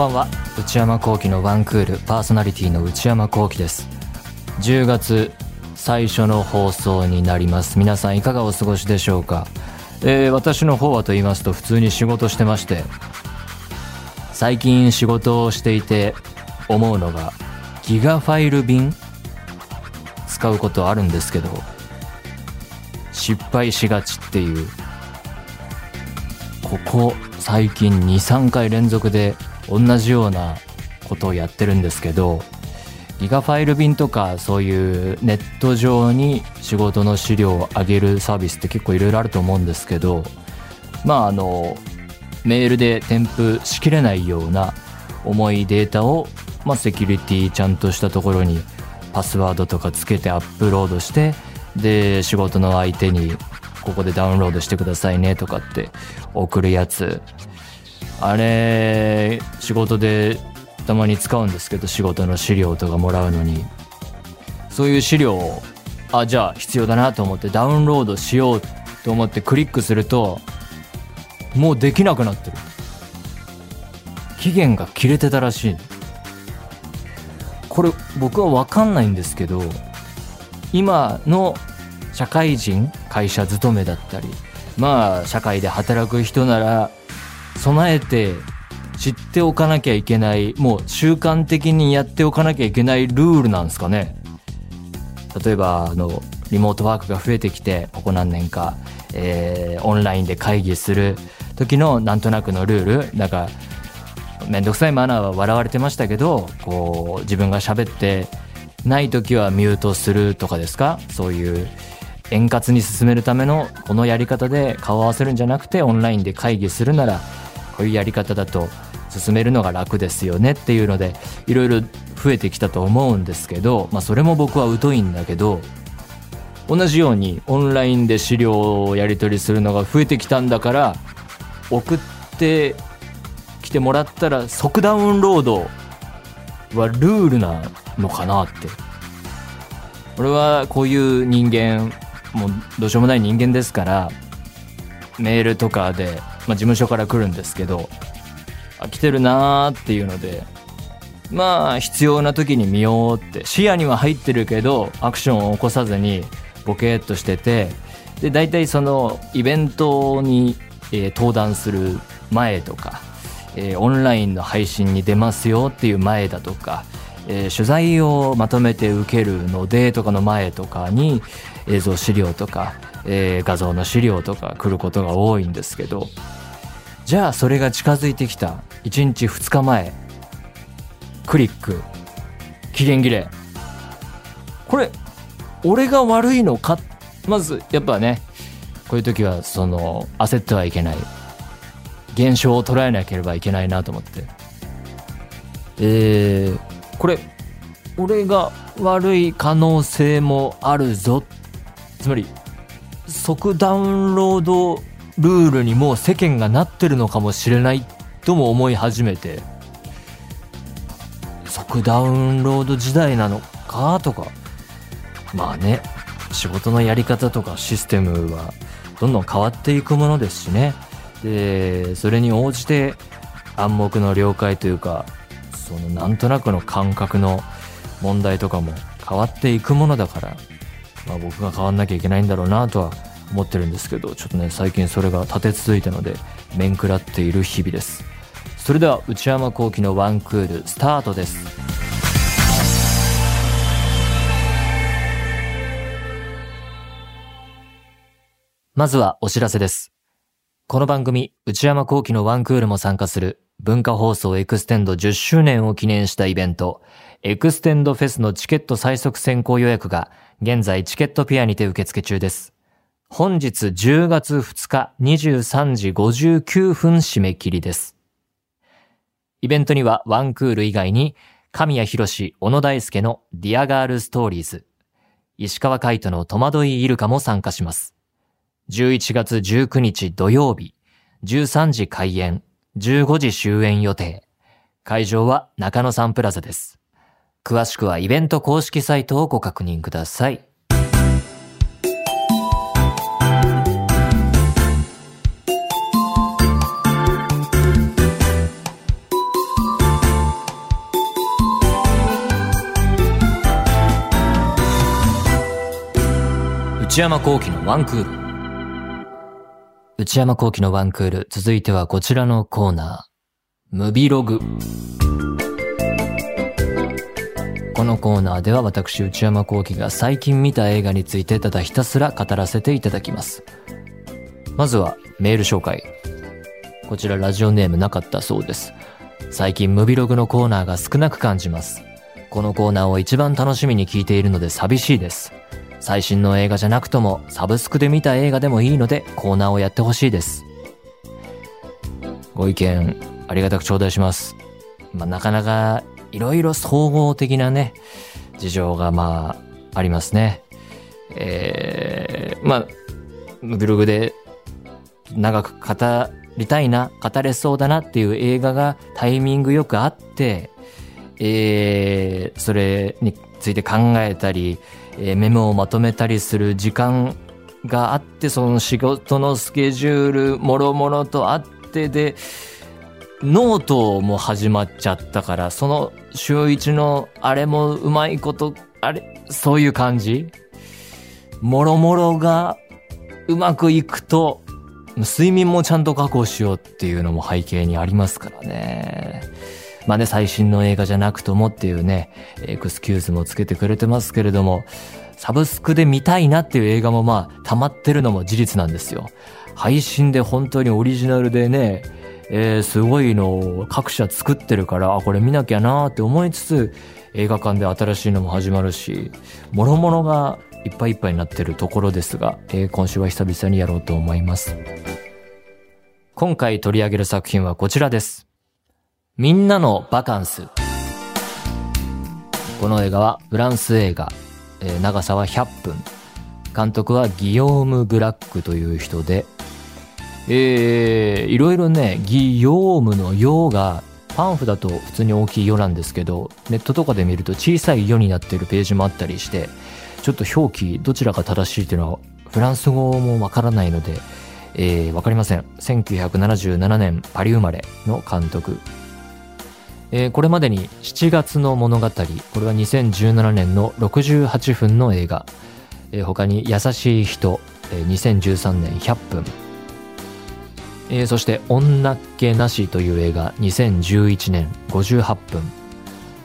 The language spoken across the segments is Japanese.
ばんは。内山聖輝のワンクールパーソナリティの内山聖輝です。10月最初の放送になります。皆さんいかがお過ごしでしょうか、えー、私の方はと言いますと普通に仕事してまして最近仕事をしていて思うのがギガファイル便？使うことあるんですけど失敗しがちっていう。ここ最近23回連続で同じようなことをやってるんですけどギガファイル便とかそういうネット上に仕事の資料を上げるサービスって結構いろいろあると思うんですけどまああのメールで添付しきれないような重いデータを、まあ、セキュリティちゃんとしたところにパスワードとかつけてアップロードしてで仕事の相手にここでダウンロードしてくださいねとかって送るやつあれ仕事でたまに使うんですけど仕事の資料とかもらうのに。そういう資料をあじゃあ必要だなと思ってダウンロードしようと思ってクリックするともうできなくなってる。期限が切れてたらしい。これ僕は分かんないんですけど今の社会人会社勤めだったりまあ社会で働く人なら備えて知っておかなきゃいけないもう習慣的にやっておかなきゃいけないルールなんですかね。例えばあのリモートワークが増えてきてここ何年か、えー、オンラインで会議する時のなんとなくのルール。なんか面倒くさいマナーは笑われてましたけどこう自分が喋ってない時はミュートするとかですか。そういう円滑に進めるためのこのやり方で顔を合わせるんじゃなくてオンラインで会議するならこういうやり方だと進めるのが楽ですよねっていうのでいろいろ増えてきたと思うんですけど、まあ、それも僕は疎いんだけど同じようにオンラインで資料をやり取りするのが増えてきたんだから送ってきてもらったら即ダウンロードはルールなのかなって。俺はこういう人間もうどうしようもない人間ですからメールとかで、まあ、事務所から来るんですけどあ来てるなーっていうのでまあ必要な時に見ようって。視野には入ってるけどアクションを起こさずにボケーっとしててで大体そのイベントに、えー、登壇する前とか、えー、オンラインの配信に出ますよっていう前だとかえー、取材をまとめて受けるのでとかの前とかに映像資料とか、え、画像の資料とか来ることが多いんですけどじゃあそれが近づいてきた。1日2日前。クリック。期限切れ。これ俺が悪いのか？まずやっぱねこういう時はその焦ってはいけない。現象を捉えなければいけないなと思って。えー、これ俺が悪い可能性もあるぞ。つまり即ダウンロードルールにもう世間がなってるのかもしれないとも思い始めて即ダウンロード時代なのかとか。まあね仕事のやり方とかシステムはどんどん変わっていくものですしね。でそれに応じて暗黙の了解というかそのなんとなくの感覚の問題とかも変わっていくものだから、まあ、僕が変わんなきゃいけないんだろうなとは思ってるんですけどちょっとね最近それが立て続いたので面食らっている日々です。それでは内山昂輝のワンクールスタートです。まずはお知らせです。この番組内山昂輝のワンクールも参加する文化放送エクステンド10周年を記念したイベント、エクステンドフェスのチケット最速先行予約が現在チケットピアにて受付中です。本日10月2日23時59分締め切りです。イベントにはワンクール以外に神谷浩史、小野大輔のディアガールストーリーズ、石川界人の戸惑いイルカも参加します。11月19日土曜日、13時開演、15時終演予定。会場は中野サンプラザです。詳しくはイベント公式サイトをご確認ください。内山幸喜のワンクール。内山幸喜のワンクール。続いてはこちらのコーナー。ムビログ。このコーナーでは私内山幸喜が最近見た映画についてただひたすら語らせていただきます。まずはメール紹介。こちらラジオネームなかったそうです。最近ムビログのコーナーが少なく感じます。このコーナーを一番楽しみに聞いているので寂しいです。最新の映画じゃなくともサブスクで見た映画でもいいのでコーナーをやってほしいです。ご意見ありがたく頂戴します。まあ、なかなかいろいろ総合的なね、事情がまあありますね。えー、まあ、ブログで長く語りたいな、語れそうだなっていう映画がタイミングよくあって、えー、それについて考えたり、えー、メモをまとめたりする時間があって、その仕事のスケジュール、もろもろとあってで、ノートも始まっちゃったから、その週一のあれもうまいこと、あれ、そういう感じ？もろもろがうまくいくと、睡眠もちゃんと確保しようっていうのも背景にありますからね。まあね、最新の映画じゃなくともっていうね、エクスキューズもつけてくれてますけれども、サブスクで見たいなっていう映画もまあ、溜まってるのも事実なんですよ。配信で本当にオリジナルでね、えー、すごいのを各社作ってるから、あ、これ見なきゃなーって思いつつ、映画館で新しいのも始まるし、もろもろがいっぱいいっぱいになってるところですが、えー、今週は久々にやろうと思います。今回取り上げる作品はこちらです。みんなのバカンス。この映画はフランス映画、えー、長さは100分。監督はギヨーム・ブラックという人で、えー、いろいろね、ギヨームのヨがパンフだと普通に大きいよなんですけど、ネットとかで見ると小さいよになってるページもあったりして、ちょっと表記どちらが正しいっていうのはフランス語もわからないので、えー、かりません。1977年パリ生まれの監督。えー、これまでに7月の物語、これは2017年の68分の映画、えー、他に優しい人、えー、2013年100分、えー、そして女っ気なしという映画2011年58分、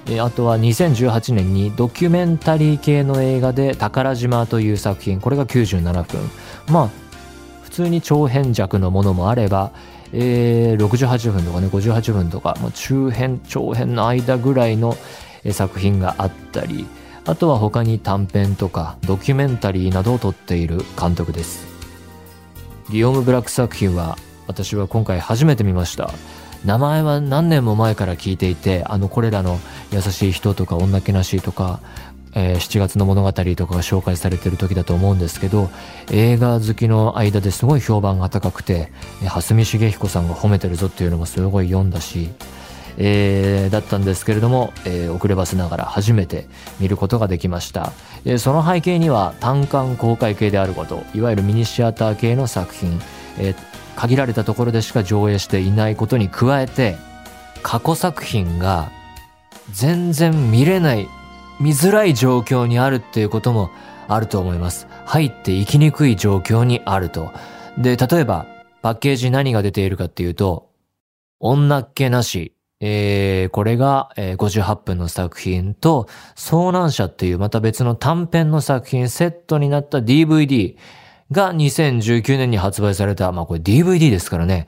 えー、あとは2018年にドキュメンタリー系の映画で宝島という作品、これが97分。まあ、通に長編弱のものもあれば、えー、68分とかね58分とかもう中編長編の間ぐらいの作品があったりあとは他に短編とかドキュメンタリーなどを撮っている監督です。ギオム・ブラック作品は私は今回初めて見ました。名前は何年も前から聞いていてあのこれらの優しい人とか女気なしとかえー、7月の物語とかが紹介されてる時だと思うんですけど映画好きの間ですごい評判が高くて蓮見茂彦さんが褒めてるぞっていうのもすごい読んだし、えー、だったんですけれども、えー、遅ればせながら初めて見ることができました、え、その背景には単館公開系であることいわゆるミニシアター系の作品、え、限られたところでしか上映していないことに加えて過去作品が全然見れない見づらい状況にあるっていうこともあると思います。入っていきにくい状況にあると。で、例えば、パッケージ何が出ているかっていうと、女っ気なし。えー、これが、えー、58分の作品と、遭難者っていうまた別の短編の作品セットになった DVD が2019年に発売された、まあこれ DVD ですからね。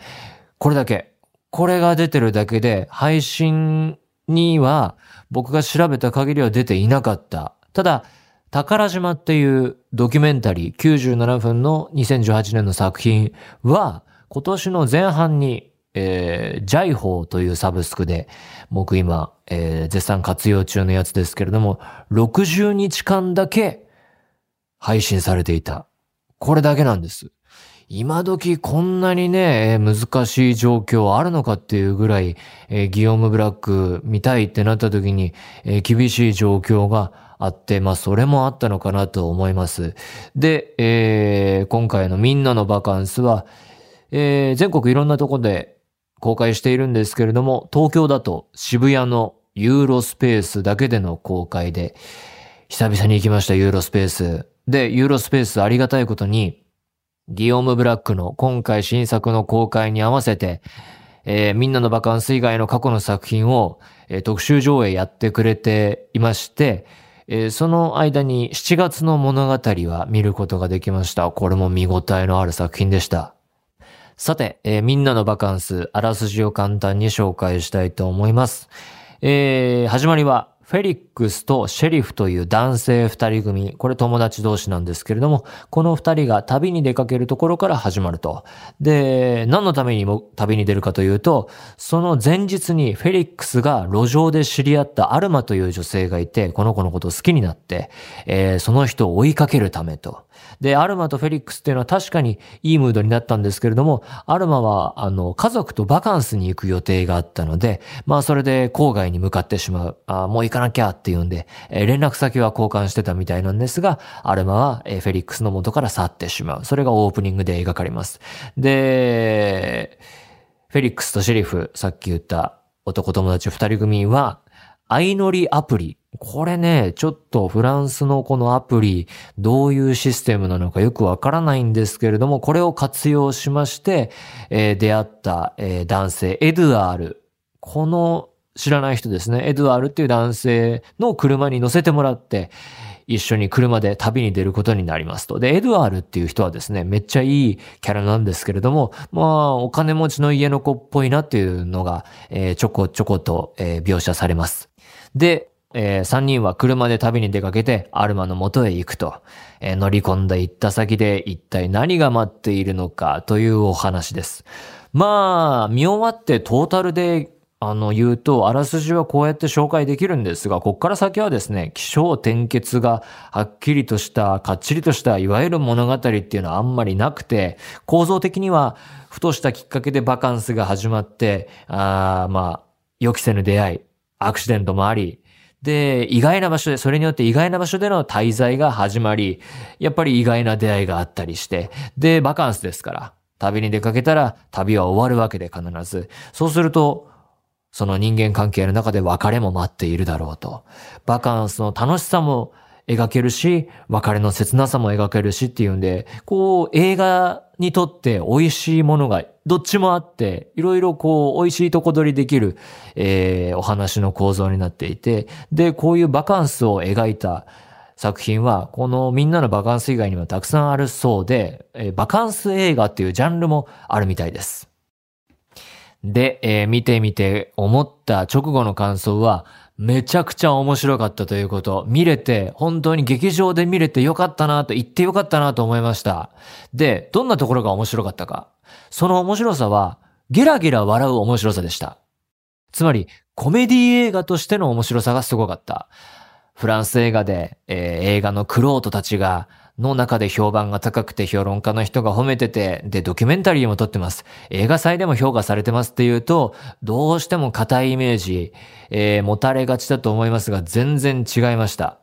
これだけ。これが出てるだけで、配信には僕が調べた限りは出ていなかった。ただ、宝島っていうドキュメンタリー97分の2018年の作品は今年の前半に、えー、ジャイホーというサブスクで僕今、えー、絶賛活用中のやつですけれども60日間だけ配信されていた。これだけなんです。今時こんなにね、難しい状況あるのかっていうぐらい、え、ギオーム・ブラック見たいってなった時に、え、厳しい状況があって、まあそれもあったのかなと思います。で、えー、今回のみんなのバカンスは、えー、全国いろんなとこで公開しているんですけれども、東京だと渋谷のユーロスペースだけでの公開で、久々に行きました、ユーロスペース。で、ユーロスペースありがたいことに、ギオム・ブラックの今回新作の公開に合わせて、えー、みんなのバカンス以外の過去の作品を、えー、特集上映やってくれていまして、えー、その間に7月の物語は見ることができました。これも見応えのある作品でした。さて、えー、みんなのバカンス、あらすじを簡単に紹介したいと思います。えー、始まりは、フェリックスとシェリフという男性二人組、これ友達同士なんですけれども、この二人が旅に出かけるところから始まると。で、何のためにも旅に出るかというと、その前日にフェリックスが路上で知り合ったアルマという女性がいて、この子のことを好きになって、えー、その人を追いかけるためと。で、アルマとフェリックスっていうのは確かにいいムードになったんですけれども、アルマは、あの、家族とバカンスに行く予定があったので、まあそれで郊外に向かってしまう。あもう行かなきゃっていうんで、えー、連絡先は交換してたみたいなんですが、アルマは、えー、フェリックスの元から去ってしまう。それがオープニングで描かれます。で、フェリックスとシェリフ、さっき言った男友達二人組は、相乗りアプリ。これね、ちょっとフランスのこのアプリ、どういうシステムなのかよくわからないんですけれども、これを活用しまして、えー、出会った、えー、男性、エドアール。この知らない人ですね。エドアールっていう男性の車に乗せてもらって、一緒に車で旅に出ることになりますと。で、エドワールっていう人はですね、めっちゃいいキャラなんですけれども、まあ、お金持ちの家の子っぽいなっていうのが、えー、ちょこちょこと、えー、描写されます。で、えー、3人は車で旅に出かけてアルマの元へ行くと、えー、乗り込んで行った先で一体何が待っているのかというお話です。まあ、見終わってトータルであの言うと、あらすじはこうやって紹介できるんですが、こっから先はですね、気象転結がはっきりとした、かっちりとした、いわゆる物語っていうのはあんまりなくて、構造的には、ふとしたきっかけでバカンスが始まって、あまあ、予期せぬ出会い、アクシデントもあり、で、意外な場所で、それによって意外な場所での滞在が始まり、やっぱり意外な出会いがあったりして、で、バカンスですから、旅に出かけたら旅は終わるわけで必ず。そうすると、その人間関係の中で別れも待っているだろうと。バカンスの楽しさも描けるし、別れの切なさも描けるしっていうんで、こう映画にとって美味しいものがどっちもあって、いろいろこう美味しいとこ取りできる、えー、お話の構造になっていて、で、こういうバカンスを描いた作品は、このみんなのバカンス以外にもたくさんあるそうで、えー、バカンス映画っていうジャンルもあるみたいです。で、えー、見てみて思った直後の感想は、めちゃくちゃ面白かったということ。見れて、本当に劇場で見れてよかったなと言ってよかったなと思いました。で、どんなところが面白かったか。その面白さは、ゲラゲラ笑う面白さでした。つまり、コメディ映画としての面白さがすごかった。フランス映画で、えー、映画のクロートたちがの中で評判が高くて評論家の人が褒めてて、で、ドキュメンタリーも撮ってます。映画祭でも評価されてますっていうと、どうしても硬いイメージ、えー、持たれがちだと思いますが、全然違いました。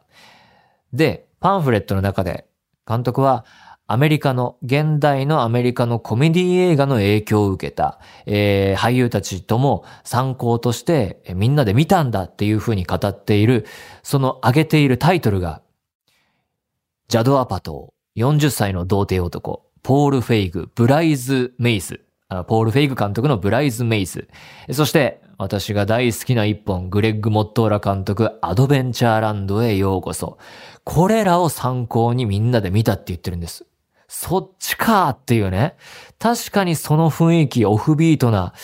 で、パンフレットの中で、監督は、アメリカの、現代のアメリカのコメディ映画の影響を受けた、えー、俳優たちとも参考として、みんなで見たんだっていうふうに語っている、その挙げているタイトルが、ジャド・アパトー、40歳の童貞男、ポール・フェイグ、ブライズ・メイス、ポール・フェイグ監督のブライズ・メイス、そして私が大好きな一本、グレッグ・モットーラ監督、アドベンチャーランドへようこそ。これらを参考にみんなで見たって言ってるんです。そっちかーっていうね。確かにその雰囲気、オフビートな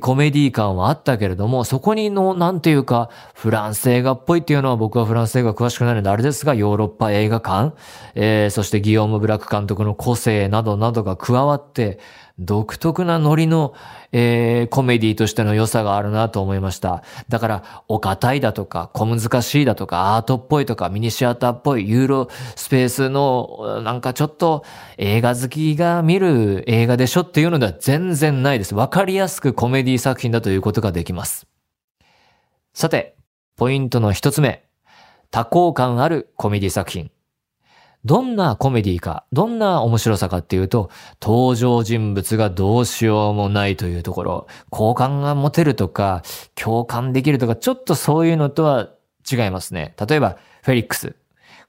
コメディ感はあったけれども、そこにの、なんていうか、フランス映画っぽいっていうのは僕はフランス映画詳しくないのであれですが、ヨーロッパ映画館、えー、そしてギオーム・ブラック監督の個性などなどが加わって、独特なノリの、えー、コメディとしての良さがあるなと思いました。だから、お堅いだとか、小難しいだとか、アートっぽいとか、ミニシアターっぽい、ユーロスペースの、なんかちょっと映画好きが見る映画でしょっていうのでは全然ないです。わかりやすくコメディ作品だということができます。さて、ポイントの一つ目。多幸感あるコメディ作品。どんなコメディか、どんな面白さかっていうと、登場人物がどうしようもないというところ、好感が持てるとか、共感できるとか、ちょっとそういうのとは違いますね。例えば、フェリックス。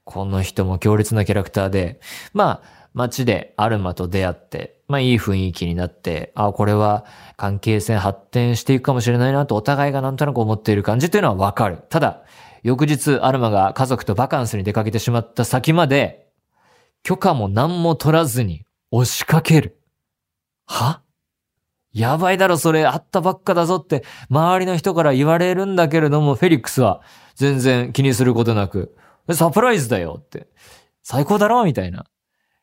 この人も強烈なキャラクターで、まあ、街でアルマと出会って、まあいい雰囲気になって、あこれは関係性発展していくかもしれないなとお互いがなんとなく思っている感じっていうのはわかる。ただ、翌日アルマが家族とバカンスに出かけてしまった先まで、許可も何も取らずに押しかける。は？やばいだろそれ、あったばっかだぞって周りの人から言われるんだけれども、フェリックスは全然気にすることなく、サプライズだよって。最高だろみたいな。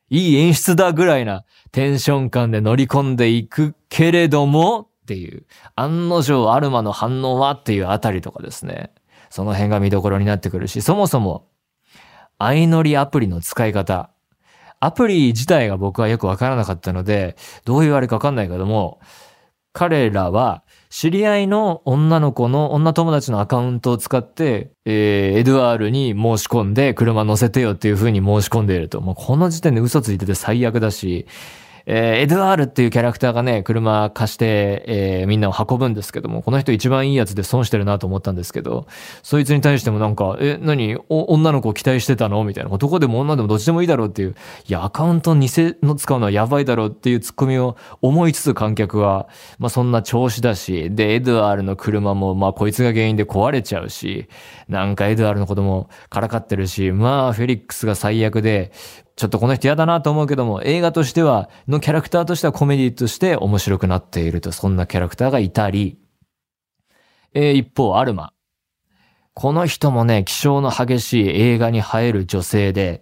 いい演出だぐらいなテンション感で乗り込んでいくけれどもっていう、案の定アルマの反応はっていうあたりとかですね。その辺が見どころになってくるし、そもそも、相乗りアプリの使い方。アプリ自体が僕はよくわからなかったので、どういうあれかわかんないけども、彼らは知り合いの女の子の女友達のアカウントを使って、えー、エドワールに申し込んで車乗せてよっていう風に申し込んでいると。もうこの時点で嘘ついてて最悪だし、えー、エドワールっていうキャラクターがね、車貸して、えー、みんなを運ぶんですけども、この人一番いいやつで損してるなと思ったんですけど、そいつに対してもなんか、え、何？女の子を期待してたの？みたいな。男でも女でもどっちでもいいだろうっていう、いや、アカウント偽の使うのはやばいだろうっていうツッコミを思いつつ観客は、まあそんな調子だし、で、エドワールの車も、まあこいつが原因で壊れちゃうし、なんかエドワールの子供からかってるし、まあフェリックスが最悪で、ちょっとこの人嫌だなと思うけども、映画としては、のキャラクターとしてはコメディとして面白くなっていると、そんなキャラクターがいたり、えー、一方、アルマ。この人もね、気性の激しい映画に映える女性で、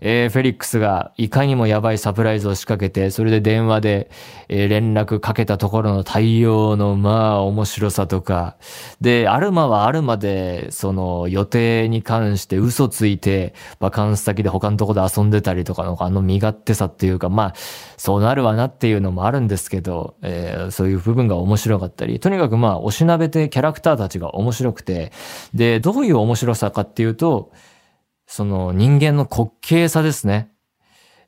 えー、フェリックスがいかにもやばいサプライズを仕掛けて、それで電話で、えー、連絡かけたところの対応の、まあ、面白さとか。で、アルマはアルマで、その予定に関して嘘ついて、バカンス先で他のとこで遊んでたりとかの、あの身勝手さっていうか、まあ、そうなるわなっていうのもあるんですけど、えー、そういう部分が面白かったり、とにかくまあ、おしなべてキャラクターたちが面白くて、で、どういう面白さかっていうと、その人間の滑稽さですね。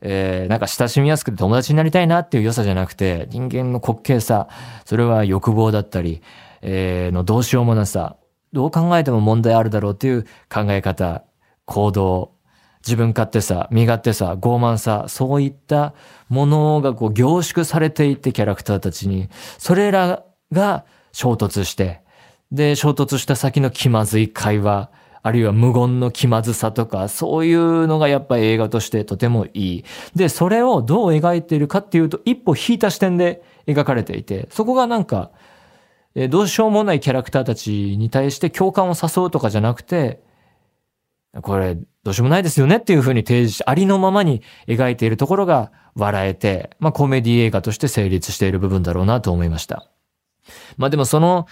えー、なんか親しみやすくて友達になりたいなっていう良さじゃなくて、人間の滑稽さ、それは欲望だったり、えー、のどうしようもなさ、どう考えても問題あるだろうっていう考え方、行動、自分勝手さ、身勝手さ、傲慢さ、そういったものがこう凝縮されていってキャラクターたちに、それらが衝突して、で、衝突した先の気まずい会話、あるいは無言の気まずさとか、そういうのがやっぱり映画としてとてもいい。で、それをどう描いているかっていうと、一歩引いた視点で描かれていて、そこがなんか、えどうしようもないキャラクターたちに対して共感を誘うとかじゃなくて、これ、どうしようもないですよねっていうふうに提示し、ありのままに描いているところが笑えて、まあコメディ映画として成立している部分だろうなと思いました。まあでもその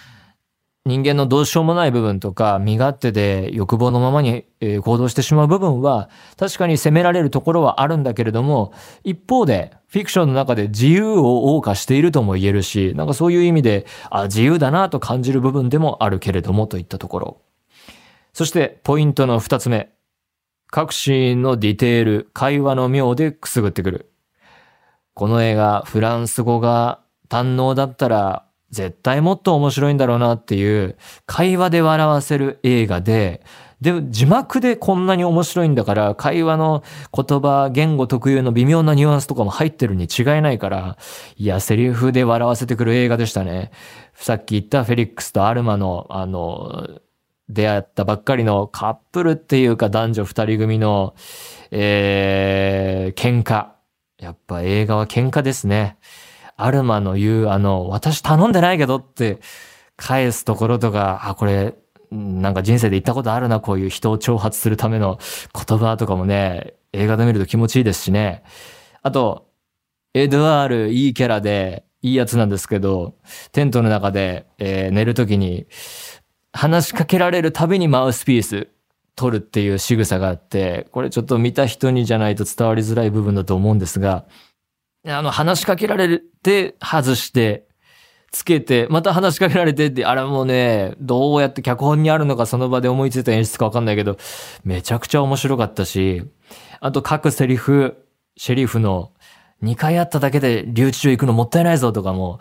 人間のどうしようもない部分とか、身勝手で欲望のままに行動してしまう部分は、確かに責められるところはあるんだけれども、一方で、フィクションの中で自由を謳歌しているとも言えるし、なんかそういう意味で、あ、自由だなと感じる部分でもあるけれども、といったところ。そして、ポイントの二つ目。各シーンのディテール、会話の妙でくすぐってくる。この映画、フランス語が堪能だったら絶対もっと面白いんだろうなっていう会話で笑わせる映画で、で字幕でこんなに面白いんだから会話の言葉、言語特有の微妙なニュアンスとかも入ってるに違いないから、いや、セリフで笑わせてくる映画でしたね。さっき言ったフェリックスとアルマの、あの、出会ったばっかりのカップルっていうか男女二人組の、えー、喧嘩。やっぱ映画は喧嘩ですね。アルマの言う、あの、私頼んでないけどって返すところとか、あ、これ、なんか人生で言ったことあるな、こういう人を挑発するための言葉とかもね、映画で見ると気持ちいいですしね。あと、エドワールいいキャラで、いいやつなんですけど、テントの中で、えー、寝るときに、話しかけられるたびにマウスピース取るっていう仕草があって、これちょっと見た人にじゃないと伝わりづらい部分だと思うんですが、あの、話しかけられて、外して、つけて、また話しかけられてって、あれもね、どうやって脚本にあるのかその場で思いついた演出かわかんないけど、めちゃくちゃ面白かったし、あと各セリフ、シェリフの2回あっただけで留置所行くのもったいないぞとかも、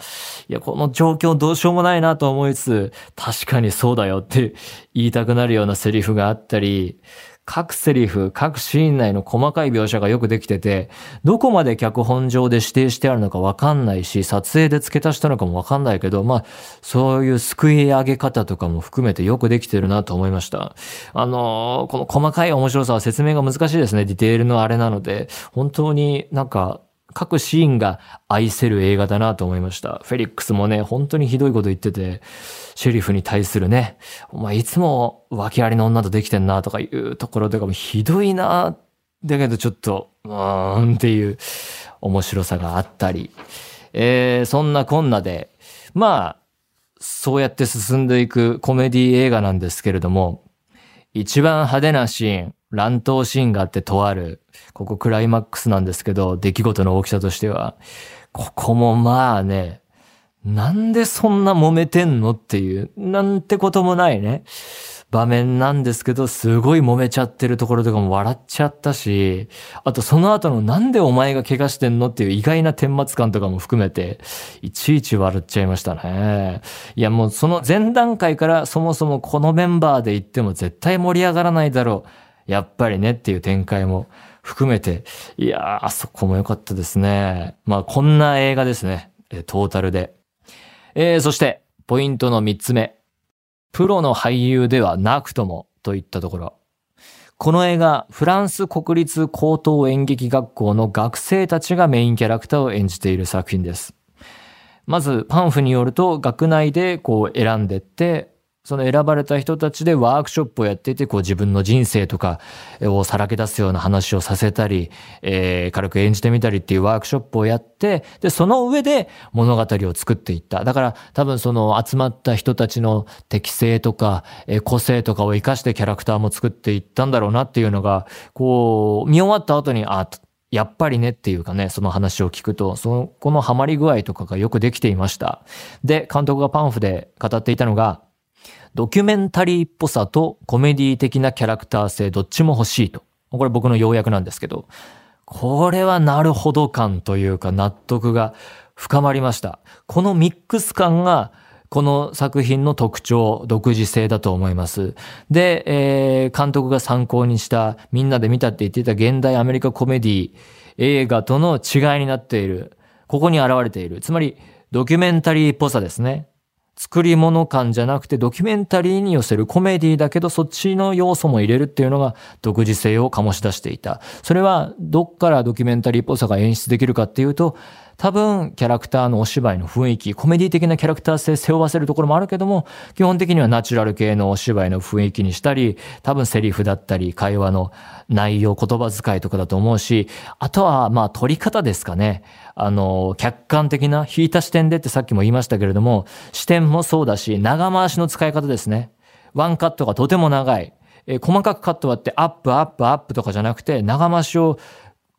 いや、この状況どうしようもないなと思いつつ、確かにそうだよって言いたくなるようなセリフがあったり、各セリフ、各シーン内の細かい描写がよくできてて、どこまで脚本上で指定してあるのかわかんないし、撮影で付け足したのかもわかんないけど、まあ、そういう救い上げ方とかも含めてよくできてるなと思いました。あのー、この細かい面白さは説明が難しいですね。ディテールのあれなので、本当になんか、各シーンが愛せる映画だなと思いました。フェリックスもね、本当にひどいこと言ってて、シェリフに対するね、お前いつも訳ありの女とできてんなとかいうところとかもひどいな、だけどちょっと、うーんっていう面白さがあったり、えー、そんなこんなで、まあ、そうやって進んでいくコメディ映画なんですけれども、一番派手なシーン、乱闘シーンがあってとある、ここクライマックスなんですけど、出来事の大きさとしては、ここもまあね、なんでそんな揉めてんのっていう、なんてこともないね。場面なんですけど、すごい揉めちゃってるところとかも笑っちゃったし、あとその後のなんでお前が怪我してんのっていう意外な顛末感とかも含めて、いちいち笑っちゃいましたね。いやもうその前段階からそもそもこのメンバーで行っても絶対盛り上がらないだろう。やっぱりねっていう展開も含めて、いやー、あそこも良かったですね。まあ、こんな映画ですね。トータルで。えー、そして、ポイントの三つ目。プロの俳優ではなくとも、といったところ。この映画、フランス国立高等演劇学校の学生たちがメインキャラクターを演じている作品です。まず、パンフによると、学内でこう選んでって、その選ばれた人たちでワークショップをやっていて、こう自分の人生とかをさらけ出すような話をさせたり、えー、軽く演じてみたりっていうワークショップをやって、で、その上で物語を作っていった。だから多分その集まった人たちの適性とか、えー、個性とかを活かしてキャラクターも作っていったんだろうなっていうのが、こう、見終わった後に、あ、やっぱりねっていうかね、その話を聞くと、その、このハマり具合とかがよくできていました。で、監督がパンフで語っていたのが、ドキュメンタリーっぽさとコメディ的なキャラクター性どっちも欲しいと。これ僕の要約なんですけど、これはなるほど感というか納得が深まりました。このミックス感がこの作品の特徴、独自性だと思います。で、えー、監督が参考にしたみんなで見たって言っていた現代アメリカコメディ映画との違いになっている。ここに現れている。つまり、ドキュメンタリーっぽさですね。作り物感じゃなくてドキュメンタリーに寄せるコメディだけどそっちの要素も入れるっていうのが独自性を醸し出していた。それはどっからドキュメンタリーっぽさが演出できるかっていうと多分キャラクターのお芝居の雰囲気、コメディ的なキャラクター性背負わせるところもあるけども、基本的にはナチュラル系のお芝居の雰囲気にしたり、多分セリフだったり、会話の内容、言葉遣いとかだと思うし、あとはまあ撮り方ですかね。あの、客観的な引いた視点でってさっきも言いましたけれども、視点もそうだし、長回しの使い方ですね。ワンカットがとても長い。え細かくカットはってアップアップアップとかじゃなくて長回しを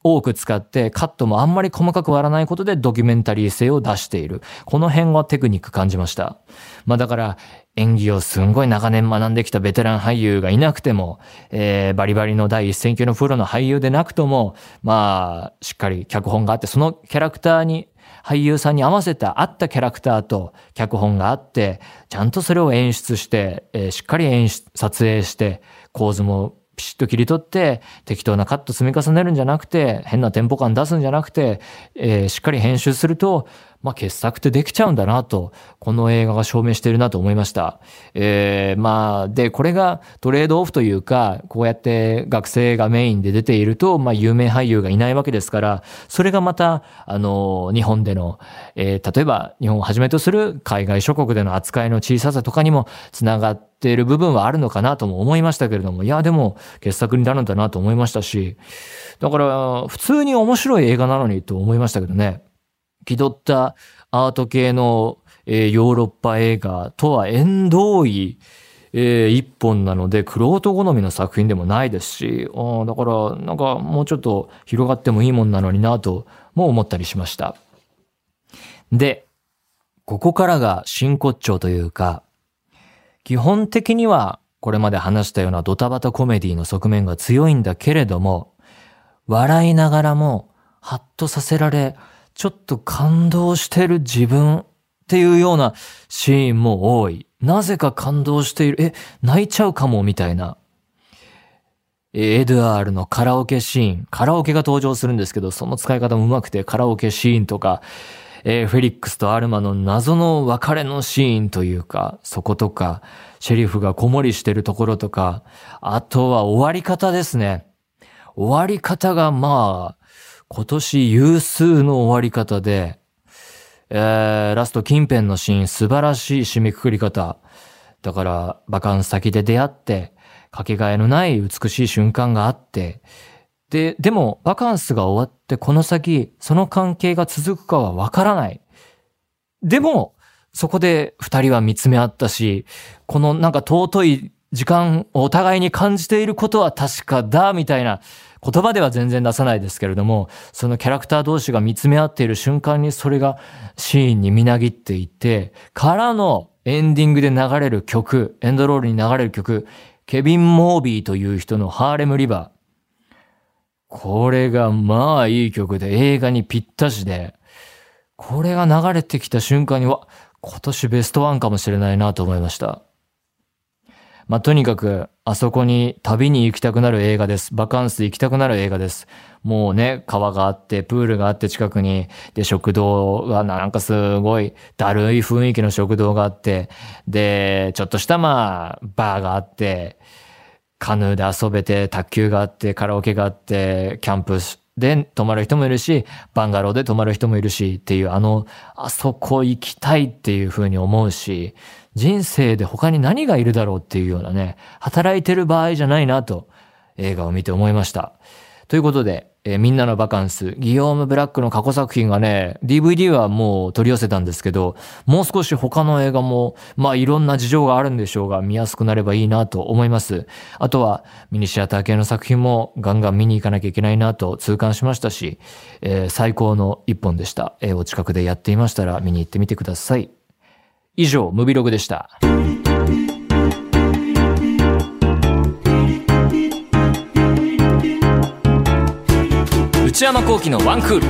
多く使ってカットもあんまり細かく割らないことでドキュメンタリー性を出している。この辺はテクニック感じました。まあだから演技をすんごい長年学んできたベテラン俳優がいなくても、えー、バリバリの第一線級のプロの俳優でなくとも、まあ、しっかり脚本があって、そのキャラクターに俳優さんに合わせた合ったキャラクターと脚本があって、ちゃんとそれを演出して、えー、しっかり演出、撮影して、構図もピシッと切り取って適当なカット積み重ねるんじゃなくて変なテンポ感出すんじゃなくて、えー、しっかり編集するとまあ、傑作ってできちゃうんだなと、この映画が証明してるなと思いました。えー、まあ、で、これがトレードオフというか、こうやって学生がメインで出ていると、まあ、有名俳優がいないわけですから、それがまた、あの、日本での、えー、例えば、日本をはじめとする海外諸国での扱いの小ささとかにもつながっている部分はあるのかなとも思いましたけれども、いや、でも、傑作になるんだなと思いましたし、だから、普通に面白い映画なのにと思いましたけどね。気取ったアート系の、えー、ヨーロッパ映画とは縁遠い、えー、一本なので、クロート好みの作品でもないですし、あだから、なんかもうちょっと広がってもいいもんなのになとも思ったりしました。で、ここからが真骨頂というか、基本的にはこれまで話したようなドタバタコメディの側面が強いんだけれども、笑いながらもハッとさせられ、ちょっと感動してる自分っていうようなシーンも多い。なぜか感動している。え、泣いちゃうかもみたいな。エドワールのカラオケシーン、カラオケが登場するんですけど、その使い方も上手くてカラオケシーンとか、えー、フェリックスとアルマの謎の別れのシーンというか、そことか、シェリフが子守してるところとか、あとは終わり方ですね。終わり方がまあ、今年有数の終わり方で、えー、ラスト近辺のシーン素晴らしい締めくくり方。だから、バカンス先で出会って、かけがえのない美しい瞬間があって、で、でも、バカンスが終わってこの先、その関係が続くかはわからない。でも、そこで二人は見つめ合ったし、このなんか尊い時間をお互いに感じていることは確かだ、みたいな言葉では全然出さないですけれども、そのキャラクター同士が見つめ合っている瞬間にそれがシーンにみなぎっていて、からのエンディングで流れる曲、エンドロールに流れる曲、ケビン・モービーという人のハーレム・リバー。これがまあいい曲で映画にぴったしで、これが流れてきた瞬間に、わ、今年ベストワンかもしれないなと思いました。まあ、とにかく、あそこに旅に行きたくなる映画です。バカンス行きたくなる映画です。もうね、川があって、プールがあって近くに、で、食堂がなんかすごい、だるい雰囲気の食堂があって、で、ちょっとしたまあ、バーがあって、カヌーで遊べて、卓球があって、カラオケがあって、キャンプで泊まる人もいるし、バンガローで泊まる人もいるしっていう、あの、あそこ行きたいっていうふうに思うし、人生で他に何がいるだろうっていうようなね、働いてる場合じゃないなと映画を見て思いました。ということで、えー、みんなのバカンス、ギヨーム・ブラックの過去作品がね、DVD はもう取り寄せたんですけど、もう少し他の映画も、まあいろんな事情があるんでしょうが、見やすくなればいいなと思います。あとは、ミニシアター系の作品もガンガン見に行かなきゃいけないなと痛感しましたし、えー、最高の一本でした。えー、お近くでやっていましたら見に行ってみてください。以上、ムビログでした。内山幸喜のワンクール。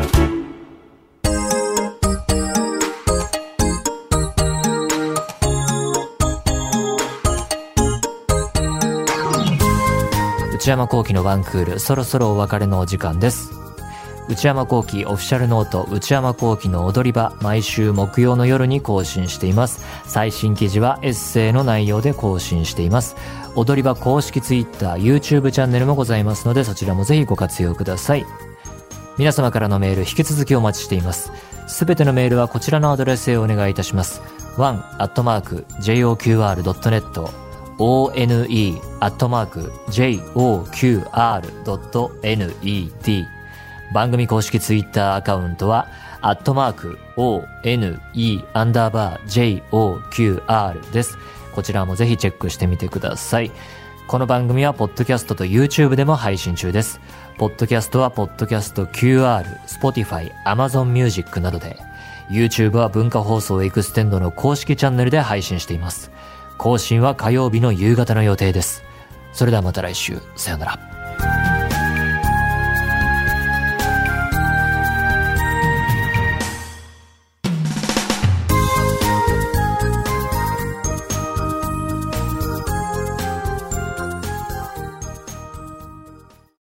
内山幸喜のワンクール、そろそろお別れのお時間です。内山幸喜オフィシャルノート内山幸喜の踊り場毎週木曜の夜に更新しています。最新記事はエッセイの内容で更新しています。踊り場公式 Twitter、YouTube チャンネルもございますのでそちらもぜひご活用ください。皆様からのメール引き続きお待ちしています。すべてのメールはこちらのアドレスへお願いいたします。one.joqr.net one.joqr.net 番組公式ツイッターアカウントは、アットマーク、one, アンダーバー、joqr です。こちらもぜひチェックしてみてください。この番組は、ポッドキャストと YouTube でも配信中です。ポッドキャストは、ポッドキャスト QR、Spotify、Amazon Music などで、YouTube は文化放送エクステンドの公式チャンネルで配信しています。更新は火曜日の夕方の予定です。それではまた来週、さよなら。